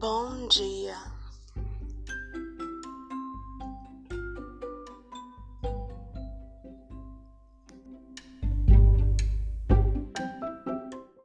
Bom dia.